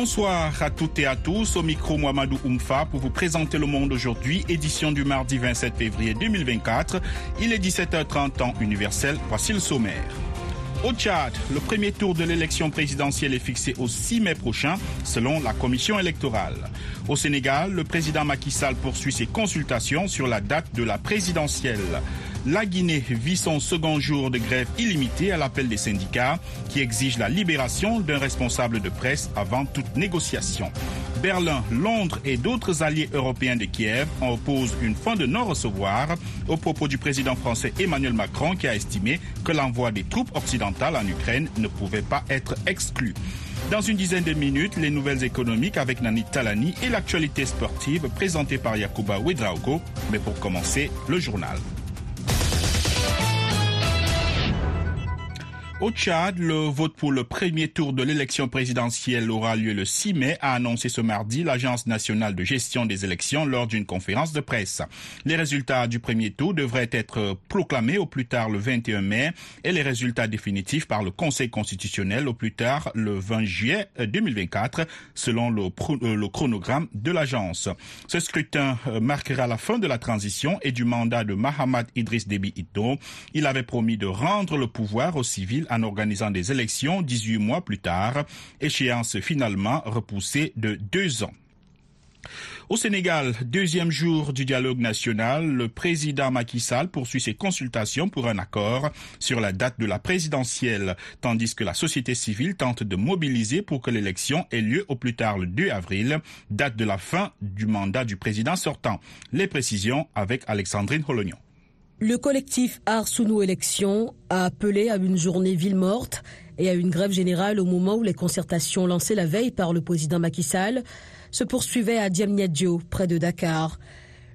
Bonsoir à toutes et à tous. Au micro, Mohamedou Oumfa pour vous présenter le monde aujourd'hui, édition du mardi 27 février 2024. Il est 17h30 temps universel. Voici le sommaire. Au Tchad, le premier tour de l'élection présidentielle est fixé au 6 mai prochain, selon la commission électorale. Au Sénégal, le président Macky Sall poursuit ses consultations sur la date de la présidentielle. La Guinée vit son second jour de grève illimitée à l'appel des syndicats qui exigent la libération d'un responsable de presse avant toute négociation. Berlin, Londres et d'autres alliés européens de Kiev opposent une fin de non-recevoir au propos du président français Emmanuel Macron qui a estimé que l'envoi des troupes occidentales en Ukraine ne pouvait pas être exclu. Dans une dizaine de minutes, les nouvelles économiques avec Nani Talani et l'actualité sportive présentée par Yakuba Ouedraogo. Mais pour commencer, le journal. Au Tchad, le vote pour le premier tour de l'élection présidentielle aura lieu le 6 mai, a annoncé ce mardi l'Agence nationale de gestion des élections lors d'une conférence de presse. Les résultats du premier tour devraient être proclamés au plus tard le 21 mai et les résultats définitifs par le Conseil constitutionnel au plus tard le 20 juillet 2024, selon le, le chronogramme de l'agence. Ce scrutin marquera la fin de la transition et du mandat de Mahamad Idriss Déby Itno. Il avait promis de rendre le pouvoir aux civils en organisant des élections 18 mois plus tard, échéance finalement repoussée de deux ans. Au Sénégal, deuxième jour du dialogue national, le président Macky Sall poursuit ses consultations pour un accord sur la date de la présidentielle, tandis que la société civile tente de mobiliser pour que l'élection ait lieu au plus tard le 2 avril, date de la fin du mandat du président sortant. Les précisions avec Alexandrine Holognon. Le collectif Arsounou Élections a appelé à une journée ville morte et à une grève générale au moment où les concertations lancées la veille par le président Macky Sall se poursuivaient à Diamniadio, près de Dakar.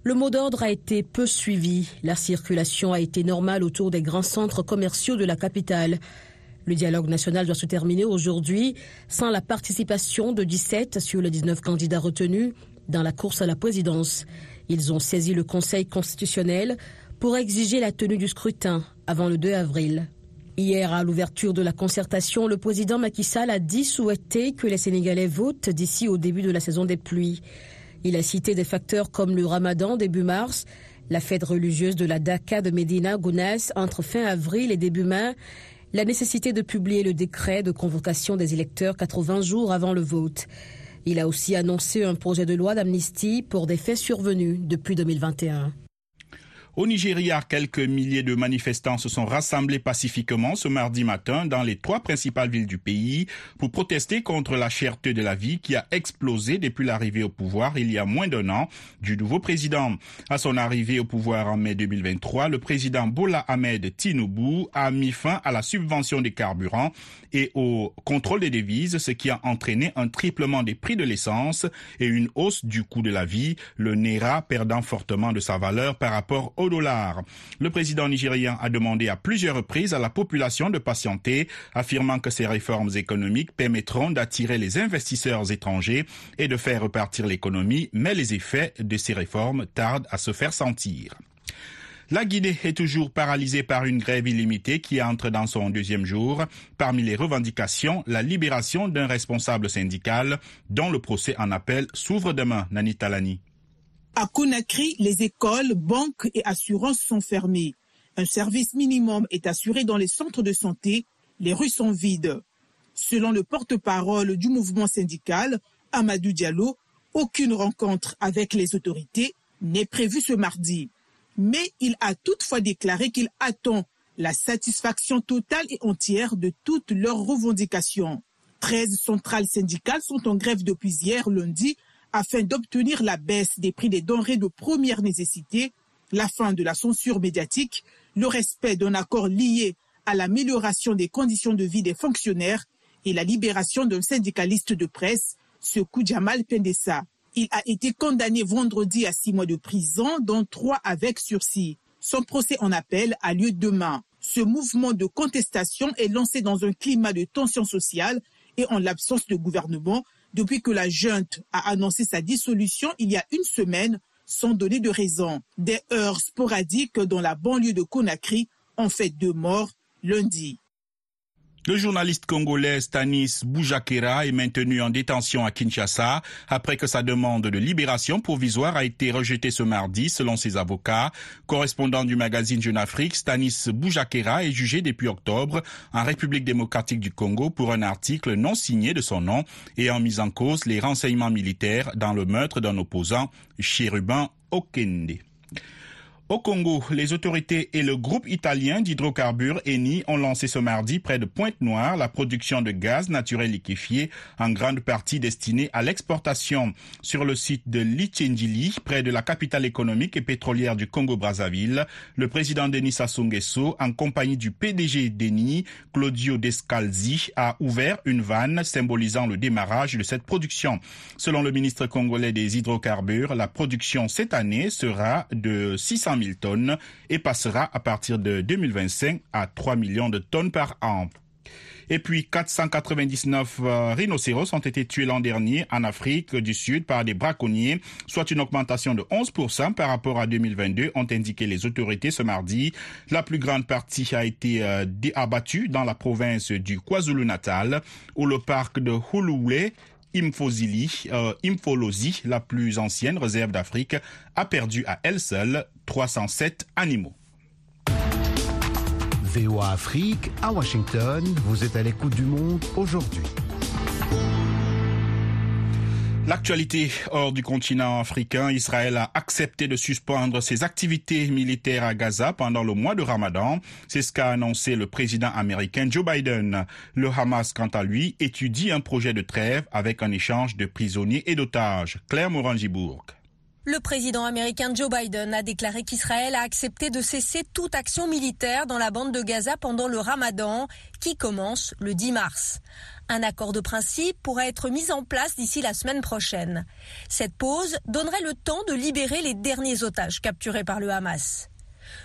Le mot d'ordre a été peu suivi. La circulation a été normale autour des grands centres commerciaux de la capitale. Le dialogue national doit se terminer aujourd'hui sans la participation de 17 sur les 19 candidats retenus dans la course à la présidence. Ils ont saisi le Conseil constitutionnel pour exiger la tenue du scrutin avant le 2 avril. Hier, à l'ouverture de la concertation, le président Macky Sall a dit souhaiter que les Sénégalais votent d'ici au début de la saison des pluies. Il a cité des facteurs comme le ramadan début mars, la fête religieuse de la Daka de Medina Gounas entre fin avril et début mai, la nécessité de publier le décret de convocation des électeurs 80 jours avant le vote. Il a aussi annoncé un projet de loi d'amnistie pour des faits survenus depuis 2021. Au Nigeria, quelques milliers de manifestants se sont rassemblés pacifiquement ce mardi matin dans les trois principales villes du pays pour protester contre la cherté de la vie qui a explosé depuis l'arrivée au pouvoir il y a moins d'un an du nouveau président. À son arrivée au pouvoir en mai 2023, le président Bola Ahmed Tinubu a mis fin à la subvention des carburants et au contrôle des devises, ce qui a entraîné un triplement des prix de l'essence et une hausse du coût de la vie, le Naira perdant fortement de sa valeur par rapport au Le président nigérien a demandé à plusieurs reprises à la population de patienter, affirmant que ces réformes économiques permettront d'attirer les investisseurs étrangers et de faire repartir l'économie, mais les effets de ces réformes tardent à se faire sentir. La Guinée est toujours paralysée par une grève illimitée qui entre dans son deuxième jour. Parmi les revendications, la libération d'un responsable syndical dont le procès en appel s'ouvre demain, Nani Talani. À Conakry, les écoles, banques et assurances sont fermées. Un service minimum est assuré dans les centres de santé. Les rues sont vides. Selon le porte-parole du mouvement syndical, Amadou Diallo, aucune rencontre avec les autorités n'est prévue ce mardi. Mais il a toutefois déclaré qu'il attend la satisfaction totale et entière de toutes leurs revendications. 13 centrales syndicales sont en grève depuis hier lundi afin d'obtenir la baisse des prix des denrées de première nécessité, la fin de la censure médiatique, le respect d'un accord lié à l'amélioration des conditions de vie des fonctionnaires et la libération d'un syndicaliste de presse, Sekou Jamal Pendessa. Il a été condamné vendredi à six mois de prison, dont trois avec sursis. Son procès en appel a lieu demain. Ce mouvement de contestation est lancé dans un climat de tension sociale et en l'absence de gouvernement depuis que la junte a annoncé sa dissolution il y a une semaine sans donner de raison. Des heurts sporadiques dans la banlieue de Conakry ont fait deux morts lundi. Le journaliste congolais Stanis Boujakera est maintenu en détention à Kinshasa après que sa demande de libération provisoire a été rejetée ce mardi selon ses avocats. Correspondant du magazine Jeune Afrique, Stanis Boujakera est jugé depuis octobre en République démocratique du Congo pour un article non signé de son nom et en mise en cause les renseignements militaires dans le meurtre d'un opposant, Chérubin Okende. Au Congo, les autorités et le groupe italien d'hydrocarbures Eni ont lancé ce mardi près de Pointe-Noire la production de gaz naturel liquéfié, en grande partie destiné à l'exportation. Sur le site de Lichendili, près de la capitale économique et pétrolière du Congo-Brazzaville, le président Denis Sassou Nguesso, en compagnie du PDG d'Eni, Claudio Descalzi, a ouvert une vanne symbolisant le démarrage de cette production. Selon le ministre congolais des hydrocarbures, la production cette année sera de 600 000 tonnes et passera à partir de 2025 à 3 millions de tonnes par an. Et puis 499 euh, rhinocéros ont été tués l'an dernier en Afrique du Sud par des braconniers, soit une augmentation de 11% par rapport à 2022, ont indiqué les autorités ce mardi. La plus grande partie a été euh, abattue dans la province du KwaZulu-Natal, où le parc de Huluwe Imphozili, euh, Impholosi, la plus ancienne réserve d'Afrique, a perdu à elle seule 307 animaux. VOA Afrique, à Washington, vous êtes à l'écoute du monde aujourd'hui. L'actualité hors du continent africain, Israël a accepté de suspendre ses activités militaires à Gaza pendant le mois de Ramadan. C'est ce qu'a annoncé le président américain Joe Biden. Le Hamas, quant à lui, étudie un projet de trêve avec un échange de prisonniers et d'otages. Claire Morangibourg. Le président américain Joe Biden a déclaré qu'Israël a accepté de cesser toute action militaire dans la bande de Gaza pendant le ramadan qui commence le 10 mars. Un accord de principe pourrait être mis en place d'ici la semaine prochaine. Cette pause donnerait le temps de libérer les derniers otages capturés par le Hamas.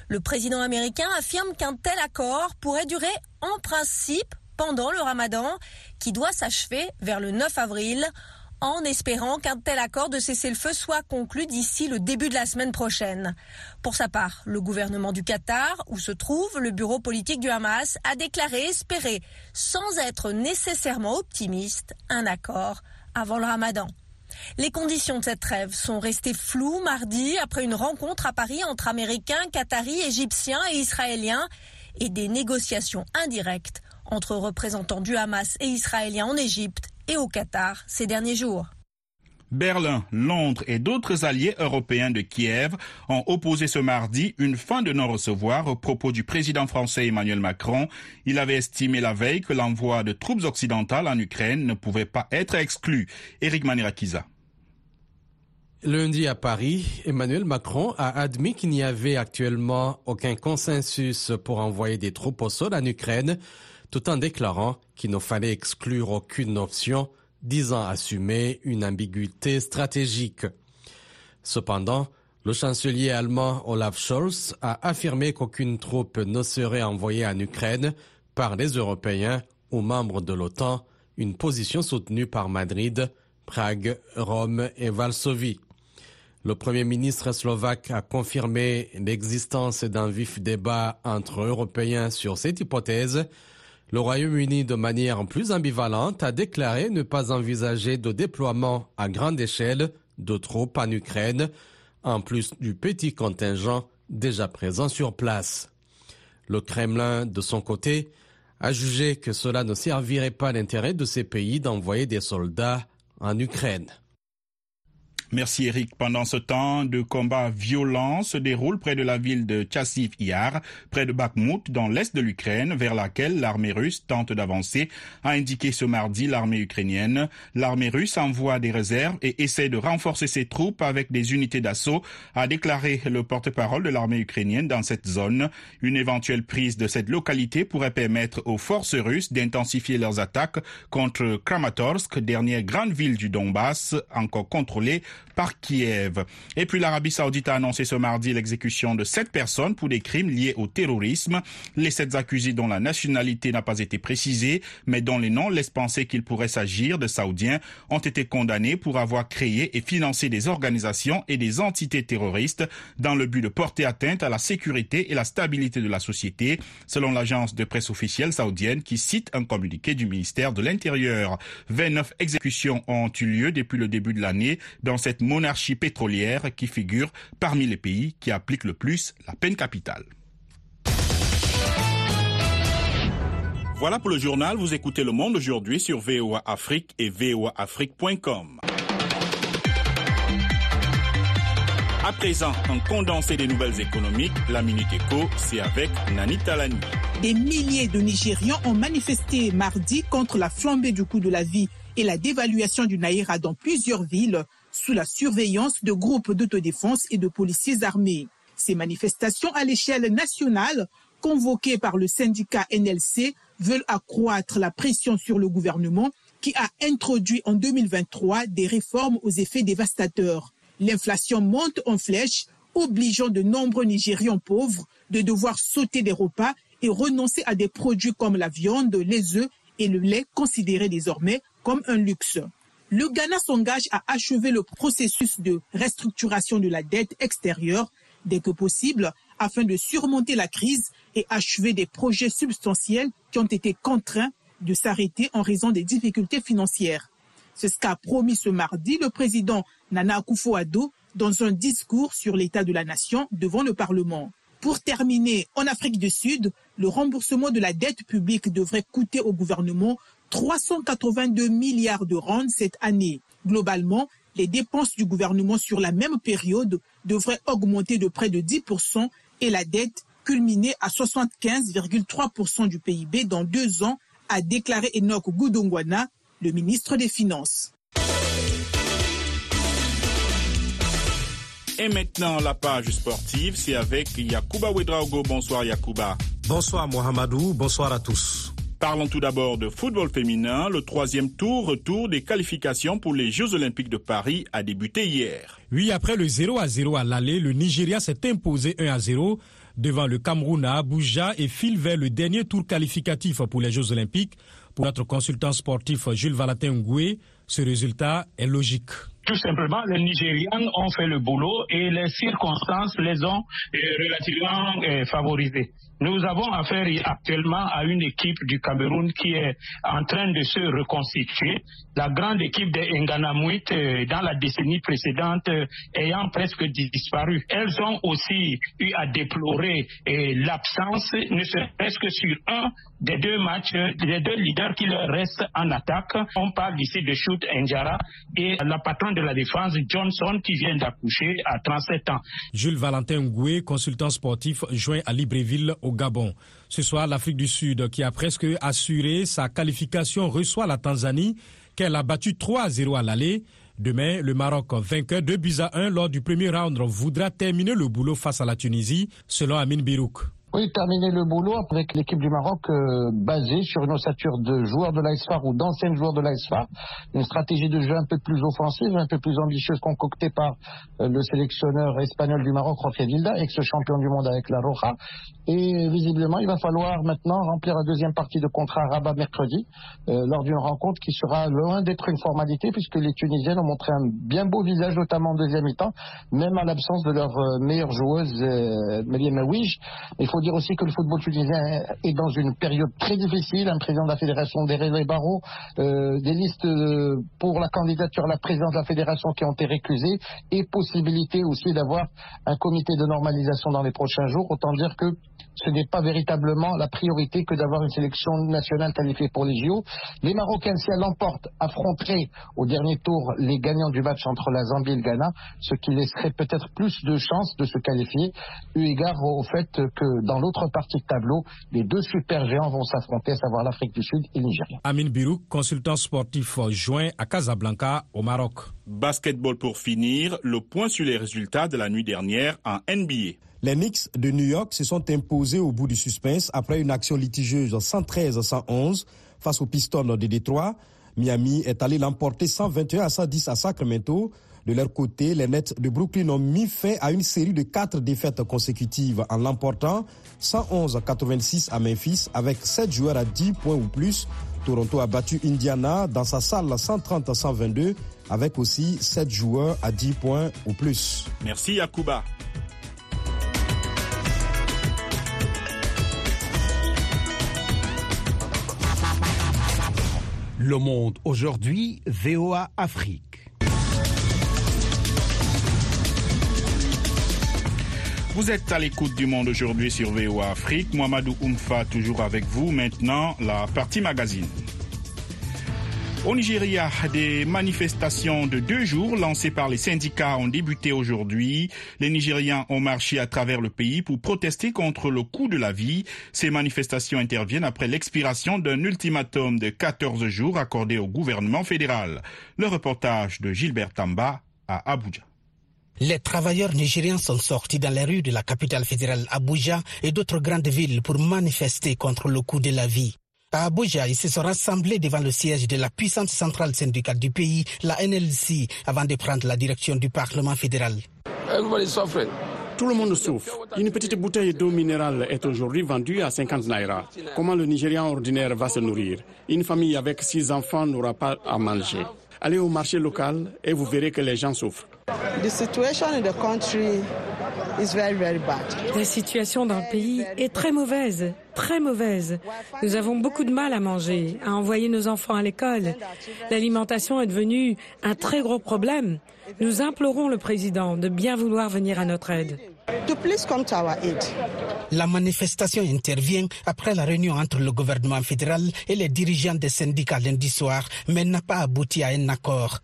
Le président américain affirme qu'un tel accord pourrait durer en principe pendant le ramadan qui doit s'achever vers le 9 avril en espérant qu'un tel accord de cessez-le-feu soit conclu d'ici le début de la semaine prochaine. Pour sa part, le gouvernement du Qatar, où se trouve le bureau politique du Hamas, a déclaré espérer, sans être nécessairement optimiste, un accord avant le ramadan. Les conditions de cette trêve sont restées floues mardi après une rencontre à Paris entre Américains, Qataris, Égyptiens et Israéliens et des négociations indirectes entre représentants du Hamas et Israéliens en Égypte et au Qatar ces derniers jours. Berlin, Londres et d'autres alliés européens de Kiev ont opposé ce mardi une fin de non-recevoir au propos du président français Emmanuel Macron. Il avait estimé la veille que l'envoi de troupes occidentales en Ukraine ne pouvait pas être exclu. Eric Manirakiza. Lundi à Paris, Emmanuel Macron a admis qu'il n'y avait actuellement aucun consensus pour envoyer des troupes au sol en Ukraine, tout en déclarant qu'il ne fallait exclure aucune option, disant assumer une ambiguïté stratégique. Cependant, le chancelier allemand Olaf Scholz a affirmé qu'aucune troupe ne serait envoyée en Ukraine par les Européens ou membres de l'OTAN, une position soutenue par Madrid, Prague, Rome et Varsovie. Le Premier ministre slovaque a confirmé l'existence d'un vif débat entre Européens sur cette hypothèse, le Royaume-Uni, de manière plus ambivalente, a déclaré ne pas envisager de déploiement à grande échelle de troupes en Ukraine, en plus du petit contingent déjà présent sur place. Le Kremlin, de son côté, a jugé que cela ne servirait pas l'intérêt de ces pays d'envoyer des soldats en Ukraine. Merci Eric. Pendant ce temps, de combats violents se déroulent près de la ville de Tchassiv Yar, près de Bakhmut, dans l'est de l'Ukraine, vers laquelle l'armée russe tente d'avancer, a indiqué ce mardi l'armée ukrainienne. L'armée russe envoie des réserves et essaie de renforcer ses troupes avec des unités d'assaut, a déclaré le porte-parole de l'armée ukrainienne dans cette zone. Une éventuelle prise de cette localité pourrait permettre aux forces russes d'intensifier leurs attaques contre Kramatorsk, dernière grande ville du Donbass, encore contrôlée par Kiev. Et puis l'Arabie saoudite a annoncé ce mardi l'exécution de sept personnes pour des crimes liés au terrorisme. Les sept accusés dont la nationalité n'a pas été précisée, mais dont les noms laissent penser qu'il pourrait s'agir de Saoudiens, ont été condamnés pour avoir créé et financé des organisations et des entités terroristes dans le but de porter atteinte à la sécurité et la stabilité de la société, selon l'agence de presse officielle saoudienne qui cite un communiqué du ministère de l'Intérieur. 29 exécutions ont eu lieu depuis le début de l'année dans cette monarchie pétrolière qui figure parmi les pays qui appliquent le plus la peine capitale. Voilà pour le journal. Vous écoutez Le Monde aujourd'hui sur VOA Afrique et voaafrique.com. À présent, un condensé des nouvelles économiques, la Minute Éco, c'est avec Nani Talani. Des milliers de Nigérians ont manifesté mardi contre la flambée du coût de la vie et la dévaluation du Naira dans plusieurs villes sous la surveillance de groupes d'autodéfense et de policiers armés. Ces manifestations à l'échelle nationale, convoquées par le syndicat NLC, veulent accroître la pression sur le gouvernement qui a introduit en 2023 des réformes aux effets dévastateurs. L'inflation monte en flèche, obligeant de nombreux Nigérians pauvres de devoir sauter des repas et renoncer à des produits comme la viande, les œufs et le lait considérés désormais comme un luxe. Le Ghana s'engage à achever le processus de restructuration de la dette extérieure dès que possible afin de surmonter la crise et achever des projets substantiels qui ont été contraints de s'arrêter en raison des difficultés financières. C'est ce qu'a promis ce mardi le président Nana Akufo-Addo dans un discours sur l'état de la nation devant le Parlement. Pour terminer, en Afrique du Sud, le remboursement de la dette publique devrait coûter au gouvernement 382 milliards de rands cette année. Globalement, les dépenses du gouvernement sur la même période devraient augmenter de près de 10% et la dette culminer à 75,3% du PIB dans deux ans, a déclaré Enoch Goudongwana, le ministre des Finances. Et maintenant, la page sportive, c'est avec Yakuba Ouedraogo. Bonsoir Yakuba. Bonsoir Mohamedou, bonsoir à tous. Parlons tout d'abord de football féminin. Le troisième tour, retour des qualifications pour les Jeux Olympiques de Paris a débuté hier. Oui, après le 0 à 0 à l'aller, le Nigeria s'est imposé 1 à 0 devant le Cameroun à Abuja et file vers le dernier tour qualificatif pour les Jeux Olympiques. Pour notre consultant sportif Jules Valentin Ngoué, ce résultat est logique. Tout simplement, les Nigérians ont fait le boulot et les circonstances les ont relativement favorisés. Nous avons affaire actuellement à une équipe du Cameroun qui est en train de se reconstituer. La grande équipe des Nganamouit dans la décennie précédente ayant presque disparu. Elles ont aussi eu à déplorer l'absence, ne serait-ce que sur un des deux matchs, des deux leaders qui leur restent en attaque. On parle ici de Shoot Njara et la patronne de la défense, Johnson, qui vient d'accoucher à 37 ans. Jules Valentin Ngoué, consultant sportif, joint à Libreville au Gabon. Ce soir, l'Afrique du Sud, qui a presque assuré sa qualification, reçoit la Tanzanie, qu'elle a battu 3 à 0 à l'aller. Demain, le Maroc, vainqueur de buts à 1 lors du premier round, voudra terminer le boulot face à la Tunisie, selon Amin Birouk. Oui, terminer le boulot avec l'équipe du Maroc euh, basée sur une ossature de joueurs de l'ASFAR ou d'anciens joueurs de l'ASFAR. Une stratégie de jeu un peu plus offensive, un peu plus ambitieuse concoctée par euh, le sélectionneur espagnol du Maroc, Jorge Vilda, ex-champion du monde avec la Roja. Et visiblement, il va falloir maintenant remplir la deuxième partie de contrat à Rabat mercredi euh, lors d'une rencontre qui sera loin d'être une formalité puisque les Tunisiennes ont montré un bien beau visage, notamment en deuxième mi-temps, même à l'absence de leur meilleure joueuse, euh, Mélième Il faut dire aussi que le football tunisien est dans une période très difficile. Un président de la fédération, Derrel Barreau, euh, des listes pour la candidature à la présidence de la fédération qui ont été récusées et possibilité aussi d'avoir un comité de normalisation dans les prochains jours. Autant dire que ce n'est pas véritablement la priorité que d'avoir une sélection nationale qualifiée pour les JO. Les Marocains, si elles l'emportent, affronteraient au dernier tour les gagnants du match entre la Zambie et le Ghana, ce qui laisserait peut-être plus de chances de se qualifier, eu égard au fait que dans l'autre partie de tableau, les deux super géants vont s'affronter, à savoir l'Afrique du Sud et le Nigeria. Amin Birouk, consultant sportif joint à Casablanca, au Maroc. Basketball pour finir, le point sur les résultats de la nuit dernière en NBA. Les Knicks de New York se sont imposés au bout du suspense après une action litigieuse 113-111 face aux Pistons de Détroit. Miami est allé l'emporter 121 à 110 à Sacramento De leur côté, les Nets de Brooklyn ont mis fin à une série de quatre défaites consécutives en l'emportant 111-86 à Memphis avec 7 joueurs à 10 points ou plus. Toronto a battu Indiana dans sa salle 130-122 avec aussi 7 joueurs à 10 points ou plus. Merci Yakuba. Le monde aujourd'hui, VOA Afrique. Vous êtes à l'écoute du monde aujourd'hui sur VOA Afrique. Mohamedou Oumfa toujours avec vous. Maintenant, la partie magazine. Au Nigeria, des manifestations de deux jours lancées par les syndicats ont débuté aujourd'hui. Les Nigérians ont marché à travers le pays pour protester contre le coût de la vie. Ces manifestations interviennent après l'expiration d'un ultimatum de 14 jours accordé au gouvernement fédéral. Le reportage de Gilbert Tamba à Abuja. Les travailleurs nigériens sont sortis dans les rues de la capitale fédérale Abuja et d'autres grandes villes pour manifester contre le coût de la vie. À Abuja, ils se sont rassemblés devant le siège de la puissante centrale syndicale du pays, la NLC, avant de prendre la direction du Parlement fédéral. Tout le monde souffre. Une petite bouteille d'eau minérale est aujourd'hui vendue à 50 naira. Comment le Nigérian ordinaire va se nourrir? Une famille avec six enfants n'aura pas à manger. Allez au marché local et vous verrez que les gens souffrent. The situation in the country La situation dans le pays est très mauvaise, très mauvaise. Nous avons beaucoup de mal à manger, à envoyer nos enfants à l'école. L'alimentation est devenue un très gros problème. Nous implorons le président de bien vouloir venir à notre aide. To please come to our aid. La manifestation intervient après la réunion entre le gouvernement fédéral et les dirigeants des syndicats lundi soir, mais n'a pas abouti à un accord.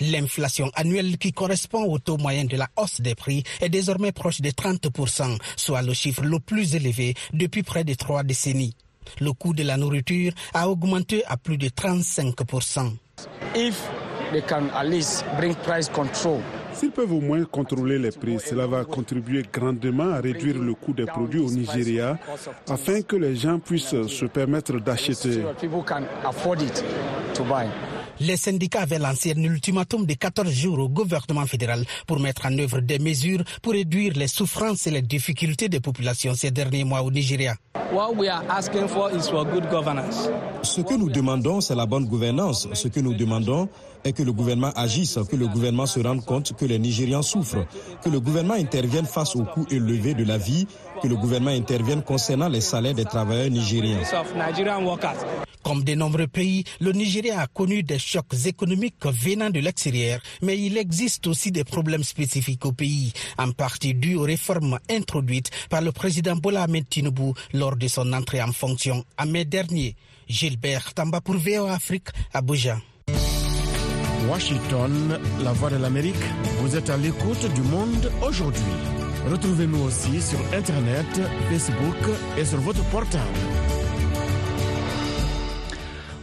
L'inflation annuelle qui correspond au taux moyen de la hausse des prix est désormais proche de 30%, soit le chiffre le plus élevé depuis près de trois décennies. Le coût de la nourriture a augmenté à plus de 35%. If they can at least bring price control S'ils peuvent au moins contrôler les prix, cela va contribuer grandement à réduire le coût des produits au Nigeria afin que les gens puissent se permettre d'acheter. Les syndicats avaient lancé un ultimatum de 14 jours au gouvernement fédéral pour mettre en œuvre des mesures pour réduire les souffrances et les difficultés des populations ces derniers mois au Nigeria. Ce que nous demandons, c'est la bonne gouvernance. Ce que nous demandons est que le gouvernement agisse, que le gouvernement se rende compte que les Nigérians souffrent, que le gouvernement intervienne face au coût élevé de la vie, que le gouvernement intervienne concernant les salaires des travailleurs nigériens. Comme de nombreux pays, le Nigeria a connu des chocs économiques venant de l'extérieur, mais il existe aussi des problèmes spécifiques au pays, en partie dus aux réformes introduites par le président Bola Ahmed Tinubu lors de son entrée en fonction en mai dernier. Gilbert Tamba pour VOA Afrique, Abuja. Washington, la voix de l'Amérique, vous êtes à l'écoute du monde aujourd'hui. Retrouvez-nous aussi sur Internet, Facebook et sur votre portable.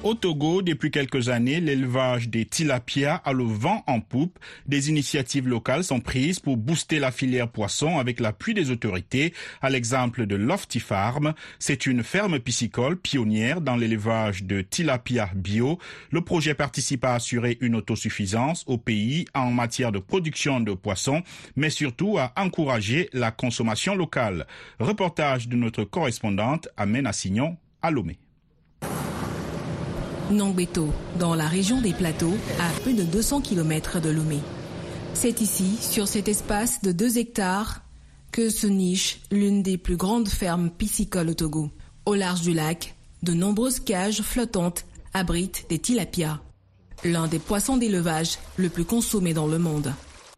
Au Togo, depuis quelques années, l'élevage des tilapia a le vent en poupe. Des initiatives locales sont prises pour booster la filière poisson avec l'appui des autorités, à l'exemple de Lofty Farm. C'est une ferme piscicole pionnière dans l'élevage de tilapia bio. Le projet participe à assurer une autosuffisance au pays en matière de production de poissons, mais surtout à encourager la consommation locale. Reportage de notre correspondante Amena Signon à Lomé. Nongbeto, dans la région des plateaux, à plus de 200 km de Lomé. C'est ici, sur cet espace de 2 hectares, que se niche l'une des plus grandes fermes piscicoles au Togo. Au large du lac, de nombreuses cages flottantes abritent des tilapias, l'un des poissons d'élevage le plus consommé dans le monde.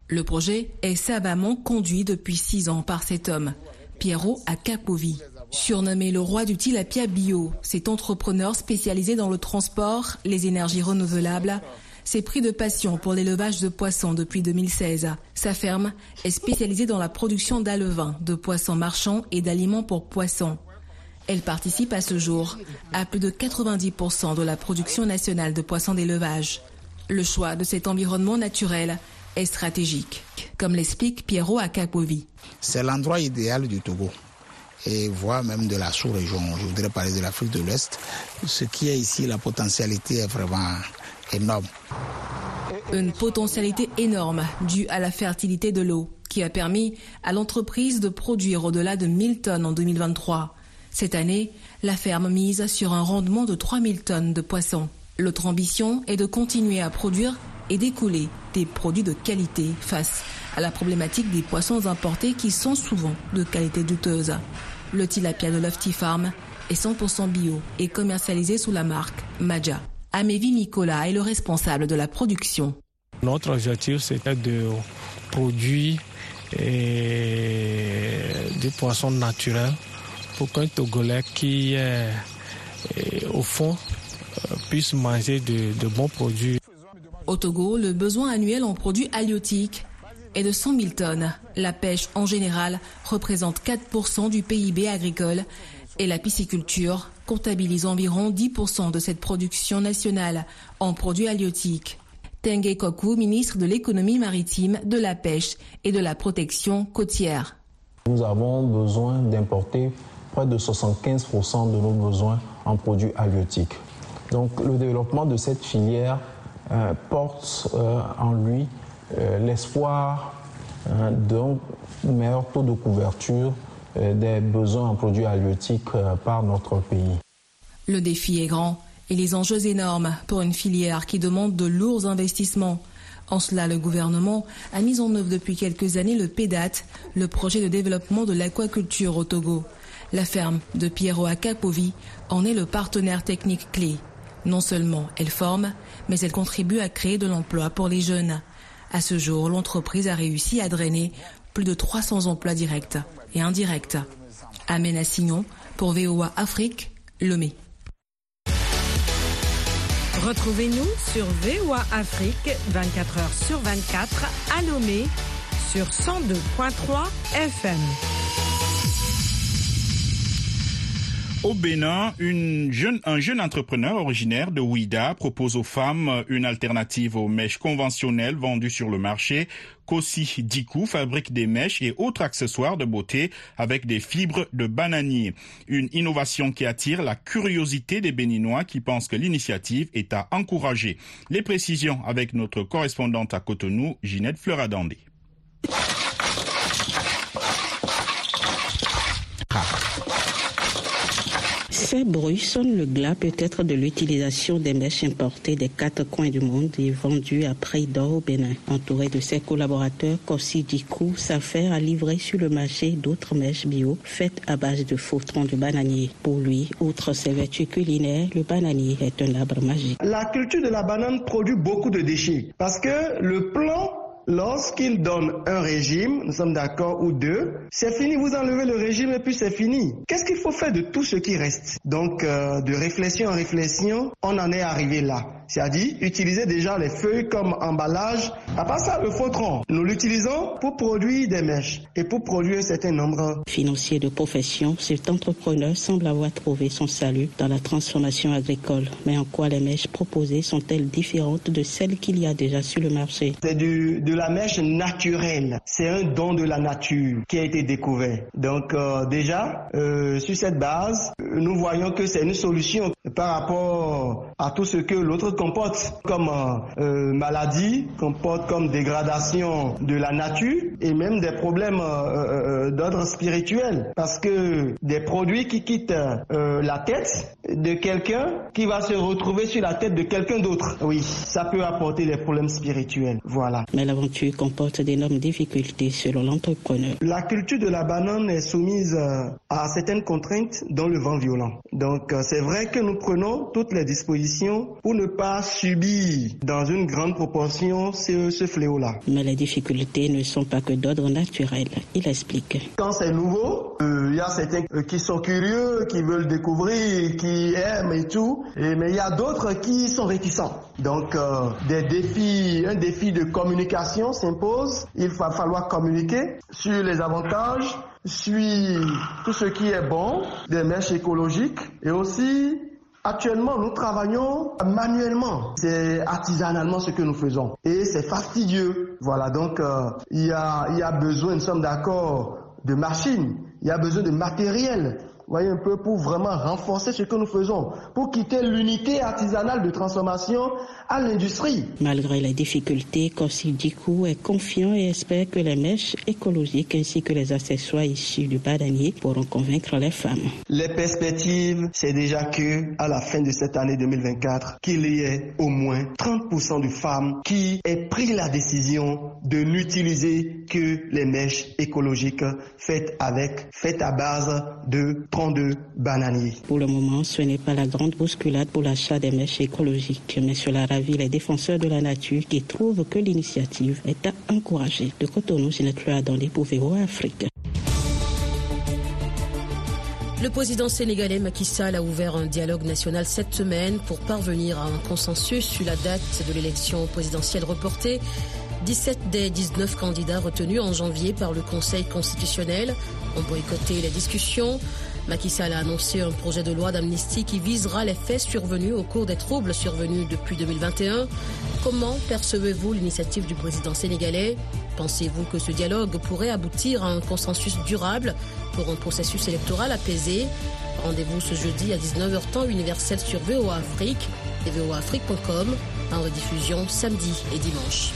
Le projet est savamment conduit depuis six ans par cet homme, Piero Akapovi. Surnommé le roi du tilapia bio, cet entrepreneur spécialisé dans le transport, les énergies renouvelables, s'est pris de passion pour l'élevage de poissons depuis 2016. Sa ferme est spécialisée dans la production d'alevins, de poissons marchands et d'aliments pour poissons. Elle participe à ce jour à plus de 90% de la production nationale de poissons d'élevage. Le choix de cet environnement naturel est stratégique, comme l'explique Piero Akapovi. C'est l'endroit idéal du Togo et voire même de la sous-région. Je voudrais parler de l'Afrique de l'Ouest. Ce qui est ici, la potentialité est vraiment énorme. Une potentialité énorme due à la fertilité de l'eau qui a permis à l'entreprise de produire au-delà de 1000 tonnes en 2023. Cette année, la ferme mise sur un rendement de 3000 tonnes de poissons. L'autre ambition est de continuer à produire et d'écouler des produits de qualité face à la problématique des poissons importés qui sont souvent de qualité douteuse. Le tilapia de Lofty Farm est 100% bio et commercialisé sous la marque Maja. Amévi Nicolas est le responsable de la production. Notre objectif, c'était de produire des poissons naturels pour qu'un Togolais qui est au fond euh, puisse manger de, de bons produits. Au Togo, le besoin annuel en produits halieutiques est de 100 000 tonnes. La pêche en général représente 4% du PIB agricole et la pisciculture comptabilise environ 10% de cette production nationale en produits halieutiques. Tengue Koku, ministre de l'économie maritime, de la pêche et de la protection côtière. Nous avons besoin d'importer près de 75% de nos besoins en produits halieutiques. Donc le développement de cette filière euh, porte euh, en lui l'espoir d'un meilleur taux de couverture des besoins en produits halieutiques par notre pays. Le défi est grand et les enjeux énormes pour une filière qui demande de lourds investissements. En cela, le gouvernement a mis en œuvre depuis quelques années le PEDAT, le projet de développement de l'aquaculture au Togo. La ferme de Piero Akapovi en est le partenaire technique clé. Non seulement elle forme, mais elle contribue à créer de l'emploi pour les jeunes. À ce jour, l'entreprise a réussi à drainer plus de 300 emplois directs et indirects. Amen Assignon pour VOA Afrique, Lomé. Retrouvez-nous sur VOA Afrique 24 h sur 24 à Lomé sur 102.3 FM. Au Bénin, jeune, un jeune entrepreneur originaire de Ouida propose aux femmes une alternative aux mèches conventionnelles vendues sur le marché. Kossi Dikou fabrique des mèches et autres accessoires de beauté avec des fibres de bananier. Une innovation qui attire la curiosité des Béninois qui pensent que l'initiative est à encourager. Les précisions avec notre correspondante à Cotonou, Ginette Fleuradandé. Ces bruits sonnent le glas peut-être de l'utilisation des mèches importées des quatre coins du monde et vendues à prix d'or au Bénin. Entouré de ses collaborateurs, Kossi Dikou s'affaire à livrer sur le marché d'autres mèches bio faites à base de faux troncs de bananier. Pour lui, outre ses vertus culinaires, le bananier est un arbre magique. La culture de la banane produit beaucoup de déchets parce que le plan lorsqu'il donne un régime, nous sommes d'accord, ou deux, c'est fini, vous enlevez le régime et puis c'est fini. Qu'est-ce qu'il faut faire de tout ce qui reste? Donc, euh, de réflexion en réflexion, on en est arrivé là. C'est-à-dire utiliser déjà les feuilles comme emballage. À part ça, le tronc, nous l'utilisons pour produire des mèches et pour produire un certain nombre. Financier de profession, cet entrepreneur semble avoir trouvé son salut dans la transformation agricole. Mais en quoi les mèches proposées sont-elles différentes de celles qu'il y a déjà sur le marché? C'est du, de la mèche naturelle. C'est un don de la nature qui a été découvert. Donc euh, déjà, euh, sur cette base, nous voyons que c'est une solution par rapport à tout ce que l'autre comporte comme euh, maladie, comporte comme dégradation de la nature et même des problèmes d'ordre spirituel. Parce que des produits qui quittent la tête de quelqu'un qui va se retrouver sur la tête de quelqu'un d'autre, oui, ça peut apporter des problèmes spirituels. Voilà. Mais l'aventure comporte d'énormes difficultés selon l'entrepreneur. La culture de la banane est soumise à certaines contraintes dans le vent violent. Donc c'est vrai que nous prenons toutes les dispositions pour ne pas subir dans une grande proportion ce, ce fléau-là. Mais les difficultés ne sont pas que d'ordre naturel. Il explique. Quand c'est nouveau, euh, il y a certains euh, qui sont curieux, qui veulent découvrir, qui aiment et tout, mais il y a d'autres qui sont réticents. Donc euh, des défis, un défi de communication s'impose. Il va falloir communiquer sur les avantages, sur tout ce qui est bon des mèches écologiques et aussi Actuellement, nous travaillons manuellement. C'est artisanalement ce que nous faisons. Et c'est fastidieux. Voilà, donc euh, il y a besoin, nous sommes d'accord, de machines. Il y a besoin de matériel. Voyez un peu, pour vraiment renforcer ce que nous faisons, pour quitter l'unité artisanale de transformation à l'industrie. Malgré les difficultés, Kossi Dikou est confiant et espère que les mèches écologiques ainsi que les accessoires issus du bananier pourront convaincre les femmes. Les perspectives, c'est déjà que à la fin de cette année 2024, qu'il y ait au moins 30% de femmes qui aient pris la décision de n'utiliser que les mèches écologiques faites avec, faites à base de troncs de bananier. Pour le moment, ce n'est pas la grande bousculade pour l'achat des mèches écologiques, mais cela ravit les défenseurs de la nature qui trouvent que l'initiative est à encourager. De Cotonou, Ginette dans les Pouvéo Afrique. Le président sénégalais Macky Sall a ouvert un dialogue national cette semaine pour parvenir à un consensus sur la date de l'élection présidentielle reportée. 17 des 19 candidats retenus en janvier par le Conseil constitutionnel ont boycotté les discussions. Macky Sall a annoncé un projet de loi d'amnistie qui visera les faits survenus au cours des troubles survenus depuis 2021. Comment percevez-vous l'initiative du président sénégalais? Pensez-vous que ce dialogue pourrait aboutir à un consensus durable pour un processus électoral apaisé? Rendez-vous ce jeudi à 19h temps universel sur VOA Afrique et voaafrique.com en rediffusion samedi et dimanche.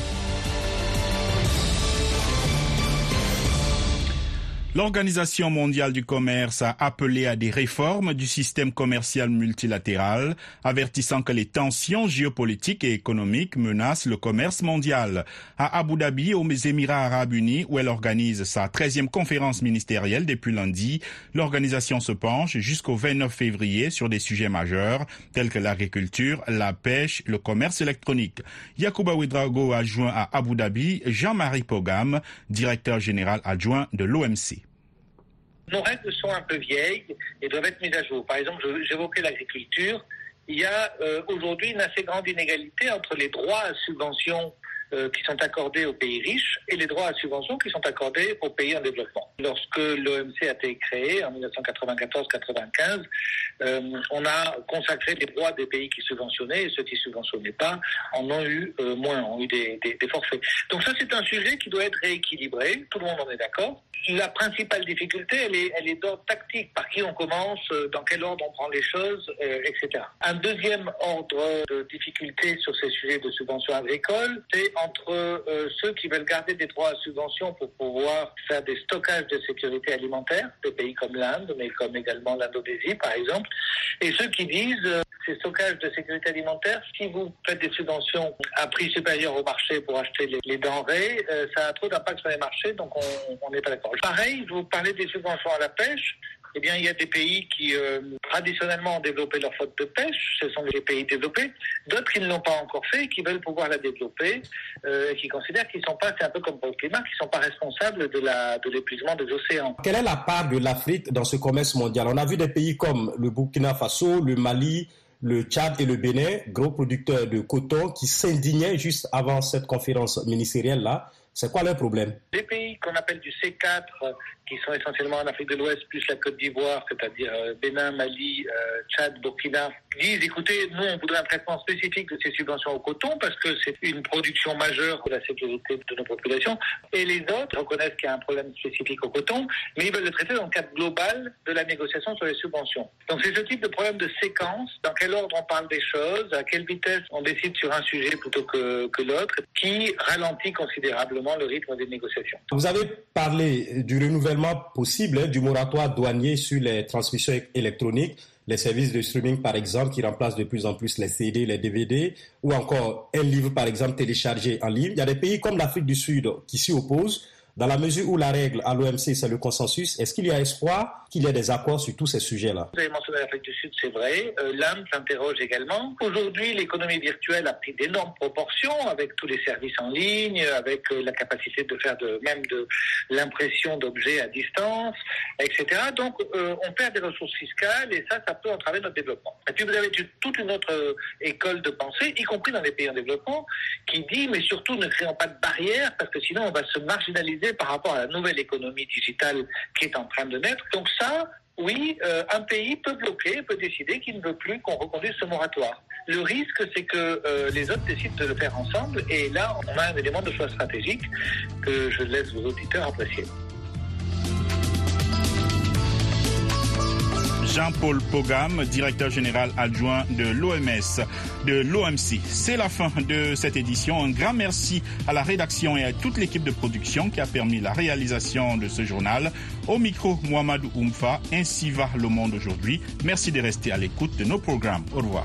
L'Organisation mondiale du commerce a appelé à des réformes du système commercial multilatéral, avertissant que les tensions géopolitiques et économiques menacent le commerce mondial. À Abu Dhabi, aux Émirats arabes unis, où elle organise sa 13e conférence ministérielle depuis lundi, l'organisation se penche jusqu'au 29 février sur des sujets majeurs tels que l'agriculture, la pêche, le commerce électronique. Yacouba Ouedraogo a joint à Abu Dhabi Jean-Marie Pogam, directeur général adjoint de l'OMC nos règles sont un peu vieilles et doivent être mises à jour. Par exemple, j'évoquais l'agriculture. Il y a euh, aujourd'hui une assez grande inégalité entre les droits à subvention euh, qui sont accordés aux pays riches et les droits à subvention qui sont accordés aux pays en développement. Lorsque l'OMC a été créé en 1994-95, euh, on a consacré les droits des pays qui subventionnaient et ceux qui subventionnaient pas en ont eu euh, moins, ont eu des, forfaits. Donc ça, c'est un sujet qui doit être rééquilibré. Tout le monde en est d'accord. La principale difficulté, elle est, elle est d'ordre tactique. Par qui on commence, euh, dans quel ordre on prend les choses, euh, etc. Un deuxième ordre de difficulté sur ces sujets de subvention agricole, c'est entre euh, ceux qui veulent garder des droits à subvention pour pouvoir faire des stockages de sécurité alimentaire, des pays comme l'Inde, mais comme également l'Indonésie par exemple, et ceux qui disent euh, ces stockages de sécurité alimentaire, si vous faites des subventions à prix supérieur au marché pour acheter les, denrées, euh, ça a trop d'impact sur les marchés, donc on n'est pas d'accord. Pareil, vous parlez des subventions à la pêche eh bien, il y a des pays qui euh, traditionnellement ont développé leur flotte de pêche, ce sont les pays développés, d'autres qui ne l'ont pas encore fait qui veulent pouvoir la développer, euh, qui considèrent qu'ils sont pas, c'est un peu comme le climat, qu'ils sont pas responsables de la de l'épuisement des océans. Quelle est la part de l'Afrique dans ce commerce mondial? On a vu des pays comme le Burkina Faso, le Mali, le Tchad et le Bénin, gros producteurs de coton, qui s'indignaient juste avant cette conférence ministérielle-là. C'est quoi leur problème? Les pays qu'on appelle du C4, qui sont essentiellement en Afrique de l'Ouest, plus la Côte d'Ivoire, c'est-à-dire euh, Bénin, Mali, euh, Tchad, Burkina, disent écoutez, nous on voudrait un traitement spécifique de ces subventions au coton parce que c'est une production majeure de la sécurité de nos populations. Et les autres reconnaissent qu'il y a un problème spécifique au coton, mais ils veulent le traiter dans le cadre global de la négociation sur les subventions. Donc c'est ce type de problème de séquence, dans quel ordre on parle des choses, à quelle vitesse on décide sur un sujet plutôt que, que l'autre, qui ralentit considérablement le rythme des négociations. Vous avez parlé du renouvellement possible hein, du moratoire douanier sur les transmissions électroniques, les services de streaming par exemple qui remplacent de plus en plus les CD, les DVD, ou encore un livre par exemple téléchargé en ligne. Il y a des pays comme l'Afrique du Sud qui s'y opposent. Dans la mesure où la règle à l'OMC, c'est le consensus, est-ce qu'il y a espoir qu'il y ait des accords sur tous ces sujets-là? Vous avez mentionné l'Afrique du Sud, c'est vrai. Euh, s'interroge également. Aujourd'hui, l'économie virtuelle a pris d'énormes proportions avec tous les services en ligne, avec euh, la capacité de faire même de l'impression d'objets à distance, etc. Donc, euh, on perd des ressources fiscales et ça, ça peut entraver notre développement. Et puis, vous avez toute une autre euh, école de pensée, y compris dans les pays en développement, qui dit, mais surtout, ne créons pas de barrières parce que sinon, on va se marginaliser par rapport à la nouvelle économie digitale qui est en train de naître. Donc ça, oui, euh, un pays peut bloquer, peut décider qu'il ne veut plus qu'on reconduise ce moratoire. Le risque, c'est que euh, les autres décident de le faire ensemble, et là, on a un élément de choix stratégique que je laisse vos auditeurs apprécier. Jean-Paul Pogam, directeur général adjoint de l'OMS, de l'OMC. C'est la fin de cette édition. Un grand merci à la rédaction et à toute l'équipe de production qui a permis la réalisation de ce journal. Au micro, Mohamed Oumfa, ainsi va le monde aujourd'hui. Merci de rester à l'écoute de nos programmes. Au revoir.